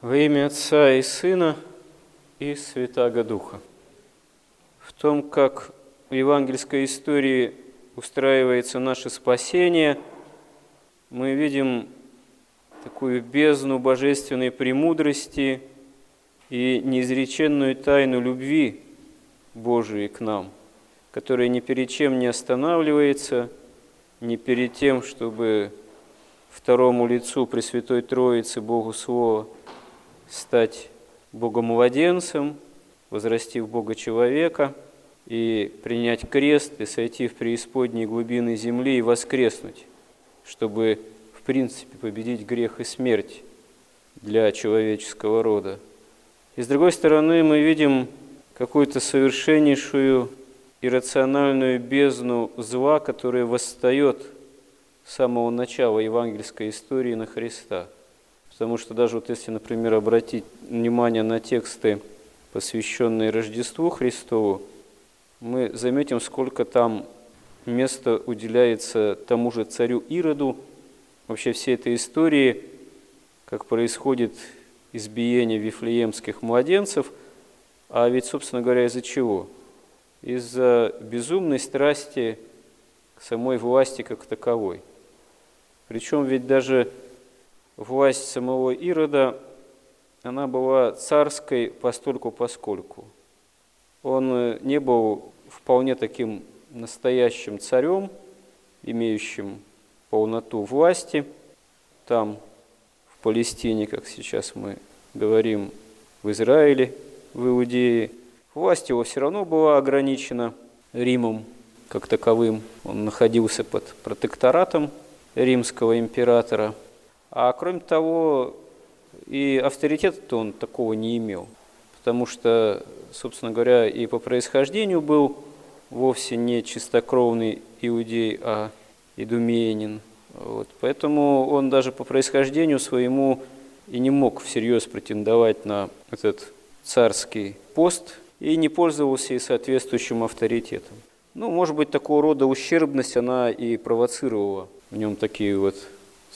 Во имя Отца и Сына и Святаго Духа. В том, как в евангельской истории устраивается наше спасение, мы видим такую бездну божественной премудрости и неизреченную тайну любви Божией к нам, которая ни перед чем не останавливается, ни перед тем, чтобы второму лицу Пресвятой Троицы, Богу Слова, стать Богомладенцем, возрасти в Бога человека и принять крест и сойти в преисподние глубины земли и воскреснуть, чтобы в принципе победить грех и смерть для человеческого рода. И с другой стороны мы видим какую-то совершеннейшую иррациональную бездну зла, которая восстает с самого начала евангельской истории на Христа – Потому что даже вот если, например, обратить внимание на тексты, посвященные Рождеству Христову, мы заметим, сколько там места уделяется тому же царю Ироду, вообще всей этой истории, как происходит избиение вифлеемских младенцев, а ведь, собственно говоря, из-за чего? Из-за безумной страсти к самой власти как таковой. Причем ведь даже власть самого Ирода, она была царской постольку поскольку. Он э, не был вполне таким настоящим царем, имеющим полноту власти. Там, в Палестине, как сейчас мы говорим, в Израиле, в Иудее, власть его все равно была ограничена Римом как таковым. Он находился под протекторатом римского императора – а кроме того, и авторитета-то он такого не имел, потому что, собственно говоря, и по происхождению был вовсе не чистокровный иудей, а идумеянин. Вот. Поэтому он даже по происхождению своему и не мог всерьез претендовать на этот царский пост и не пользовался и соответствующим авторитетом. Ну, может быть, такого рода ущербность она и провоцировала в нем такие вот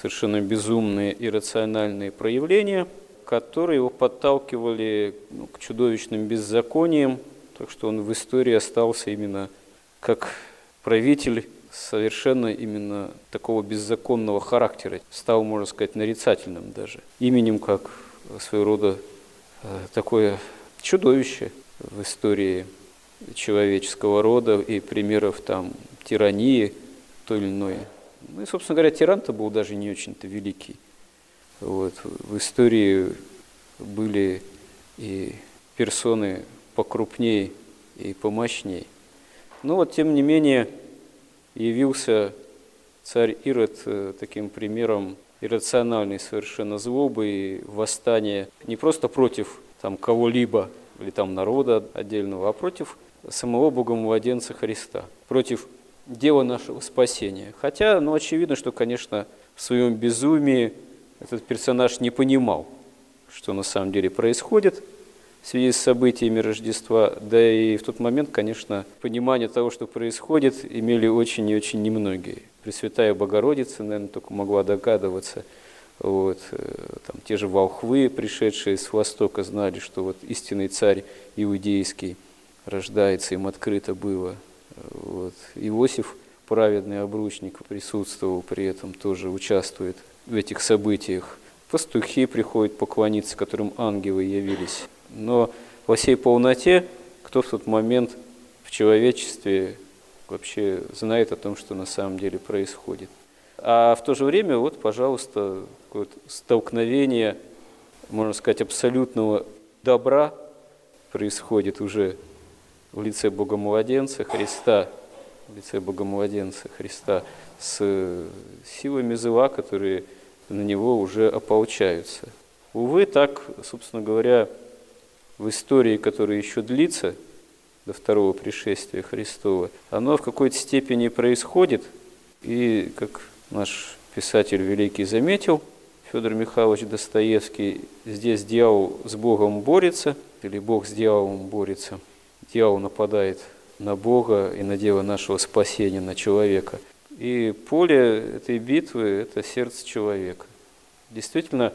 совершенно безумные иррациональные проявления, которые его подталкивали ну, к чудовищным беззакониям, так что он в истории остался именно как правитель совершенно именно такого беззаконного характера, стал, можно сказать, нарицательным даже, именем как своего рода э, такое чудовище в истории человеческого рода и примеров там тирании той или иной ну и, собственно говоря, тиран-то был даже не очень-то великий. Вот. В истории были и персоны покрупнее и помощнее. Но вот, тем не менее, явился царь Ирод э, таким примером иррациональной совершенно злобы и восстания не просто против там, кого-либо или там народа отдельного, а против самого Бога-младенца Христа, против дело нашего спасения. Хотя, ну, очевидно, что, конечно, в своем безумии этот персонаж не понимал, что на самом деле происходит в связи с событиями Рождества. Да и в тот момент, конечно, понимание того, что происходит, имели очень и очень немногие. Пресвятая Богородица, наверное, только могла догадываться. Вот, э, там, те же волхвы, пришедшие с Востока, знали, что вот истинный царь иудейский рождается, им открыто было вот. Иосиф, праведный обручник, присутствовал при этом, тоже участвует в этих событиях. Пастухи приходят поклониться, которым ангелы явились. Но во всей полноте, кто в тот момент в человечестве вообще знает о том, что на самом деле происходит. А в то же время, вот, пожалуйста, столкновение, можно сказать, абсолютного добра происходит уже в лице Бога-младенца Христа, в лице Бога-младенца Христа, с силами зла, которые на него уже ополчаются. Увы, так, собственно говоря, в истории, которая еще длится до второго пришествия Христова, оно в какой-то степени происходит, и, как наш писатель великий заметил, Федор Михайлович Достоевский, здесь дьявол с Богом борется, или Бог с дьяволом борется – дьявол нападает на Бога и на дело нашего спасения, на человека. И поле этой битвы – это сердце человека. Действительно,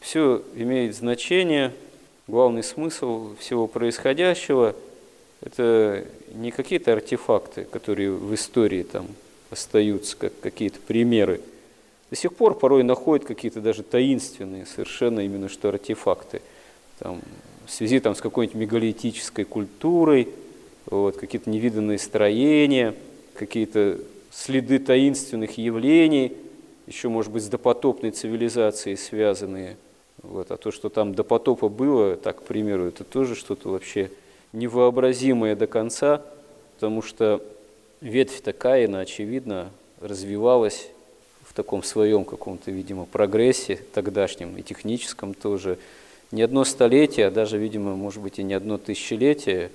Все имеет значение, главный смысл всего происходящего – это не какие-то артефакты, которые в истории там остаются, как какие-то примеры. До сих пор порой находят какие-то даже таинственные совершенно именно что артефакты. Там, в связи там, с какой-нибудь мегалитической культурой, вот, какие-то невиданные строения, какие-то следы таинственных явлений, еще, может быть, с допотопной цивилизацией связанные. Вот. А то, что там до потопа было, так, к примеру, это тоже что-то вообще невообразимое до конца, потому что ветвь-то Каина, очевидно, развивалась в таком своем каком-то, видимо, прогрессе тогдашнем и техническом тоже. Не одно столетие, а даже, видимо, может быть, и не одно тысячелетие,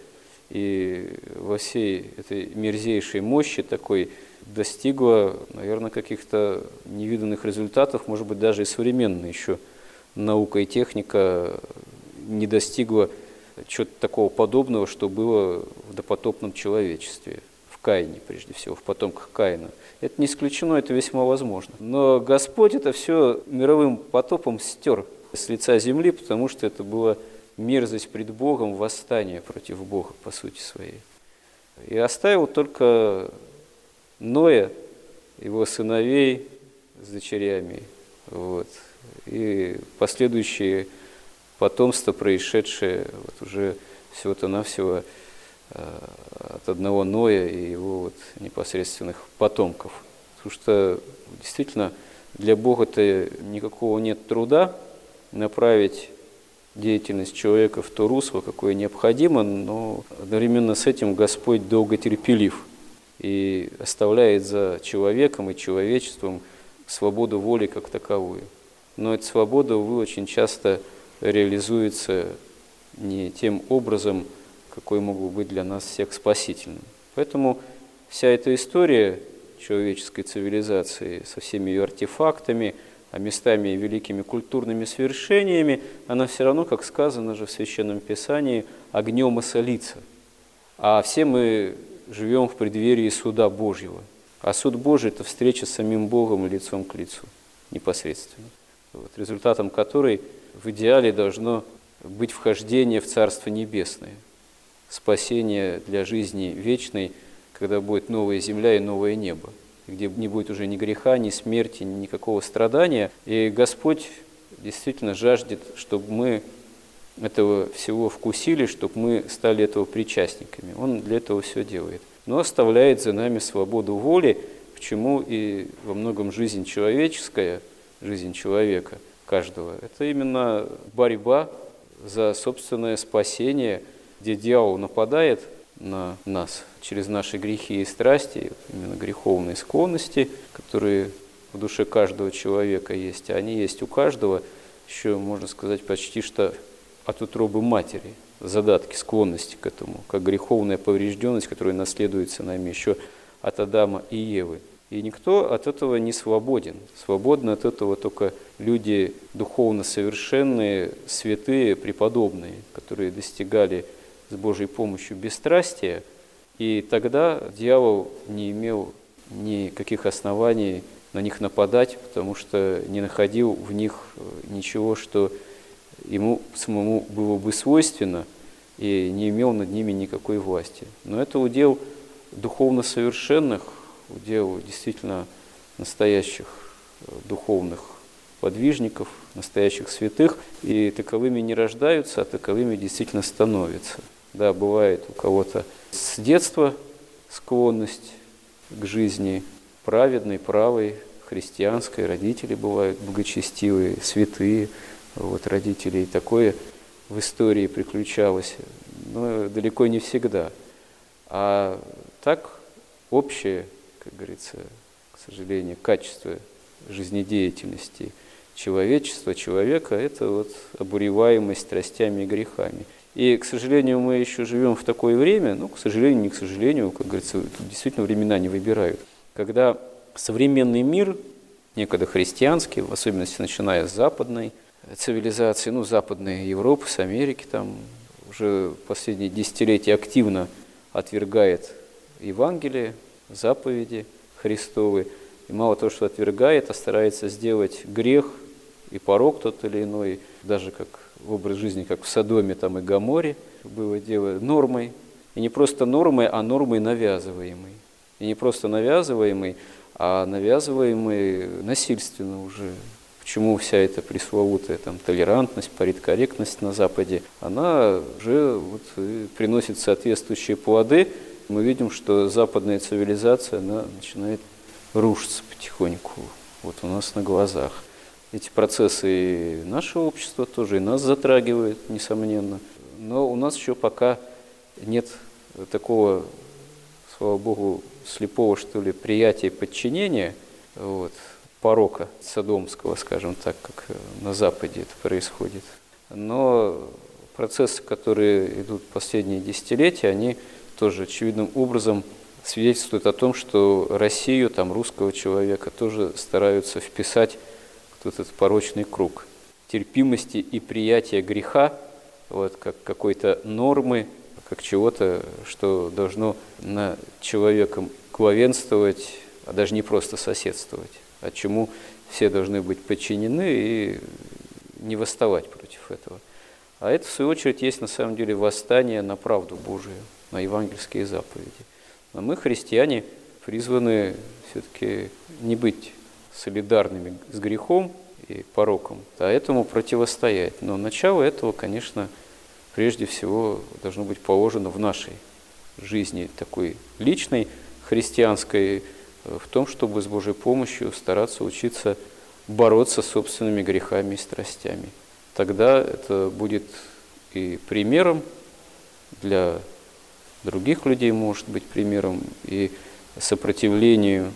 и во всей этой мерзейшей мощи такой достигла, наверное, каких-то невиданных результатов, может быть, даже и современная еще наука и техника не достигла чего-то такого подобного, что было в допотопном человечестве, в Каине, прежде всего, в потомках Каина. Это не исключено, это весьма возможно. Но Господь это все мировым потопом стер с лица земли, потому что это была мерзость пред Богом, восстание против Бога, по сути своей. И оставил только Ноя, его сыновей с дочерями, вот, и последующие потомство, происшедшее вот уже всего-то навсего э, от одного Ноя и его вот непосредственных потомков. Потому что действительно для Бога-то никакого нет труда направить деятельность человека в то русло, какое необходимо, но одновременно с этим Господь долго терпелив и оставляет за человеком и человечеством свободу воли как таковую. Но эта свобода, увы, очень часто реализуется не тем образом, какой мог бы быть для нас всех спасительным. Поэтому вся эта история человеческой цивилизации со всеми ее артефактами – местами и великими культурными свершениями, она все равно, как сказано же в Священном Писании, огнем осолится. А все мы живем в преддверии суда Божьего. А суд Божий – это встреча с самим Богом лицом к лицу непосредственно. Вот, результатом которой в идеале должно быть вхождение в Царство Небесное, спасение для жизни вечной, когда будет новая земля и новое небо где не будет уже ни греха, ни смерти, никакого страдания. И Господь действительно жаждет, чтобы мы этого всего вкусили, чтобы мы стали этого причастниками. Он для этого все делает. Но оставляет за нами свободу воли, к чему и во многом жизнь человеческая, жизнь человека каждого, это именно борьба за собственное спасение, где дьявол нападает – на нас через наши грехи и страсти, именно греховные склонности, которые в душе каждого человека есть, а они есть у каждого, еще, можно сказать, почти что от утробы матери, задатки, склонности к этому, как греховная поврежденность, которая наследуется нами еще от Адама и Евы. И никто от этого не свободен. Свободны от этого только люди духовно совершенные, святые, преподобные, которые достигали с Божьей помощью бесстрастия, и тогда дьявол не имел никаких оснований на них нападать, потому что не находил в них э, ничего, что ему самому было бы свойственно, и не имел над ними никакой власти. Но это удел духовно совершенных, удел действительно настоящих э, духовных подвижников, настоящих святых, и таковыми не рождаются, а таковыми действительно становятся. Да, бывает у кого-то с детства склонность к жизни праведной, правой, христианской, родители бывают благочестивые, святые, вот родители, и такое в истории приключалось, но далеко не всегда. А так общее, как говорится, к сожалению, качество жизнедеятельности человечества, человека – это вот обуреваемость страстями и грехами – и, к сожалению, мы еще живем в такое время, ну, к сожалению, не к сожалению, как говорится, действительно времена не выбирают, когда современный мир, некогда христианский, в особенности начиная с западной цивилизации, ну, западной Европы, с Америки, там уже последние десятилетия активно отвергает Евангелие, заповеди Христовы, и мало того, что отвергает, а старается сделать грех и порог тот или иной, даже как образ жизни, как в Содоме там и Гаморе было дело, нормой. И не просто нормой, а нормой навязываемой. И не просто навязываемой, а навязываемой насильственно уже. Почему вся эта пресловутая там, толерантность, политкорректность на Западе, она уже вот, приносит соответствующие плоды. Мы видим, что западная цивилизация она начинает рушиться потихоньку вот у нас на глазах. Эти процессы и наше общество тоже, и нас затрагивают, несомненно. Но у нас еще пока нет такого, слава Богу, слепого, что ли, приятия и подчинения вот, порока садомского, скажем так, как на Западе это происходит. Но процессы, которые идут последние десятилетия, они тоже очевидным образом свидетельствуют о том, что Россию, там, русского человека тоже стараются вписать в этот порочный круг терпимости и приятия греха, вот, как какой-то нормы, как чего-то, что должно на человеком главенствовать, а даже не просто соседствовать, а чему все должны быть подчинены и не восставать против этого. А это, в свою очередь, есть на самом деле восстание на правду Божию, на евангельские заповеди. Но мы, христиане, призваны все-таки не быть солидарными с грехом и пороком, а этому противостоять. Но начало этого, конечно, прежде всего должно быть положено в нашей жизни такой личной, христианской, э, в том, чтобы с Божьей помощью стараться учиться бороться с собственными грехами и страстями. Тогда это будет и примером для других людей, может быть примером и сопротивлению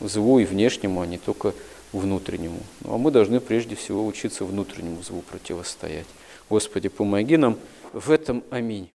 злу и внешнему, а не только внутреннему. Ну, а мы должны прежде всего учиться внутреннему злу противостоять. Господи, помоги нам в этом аминь.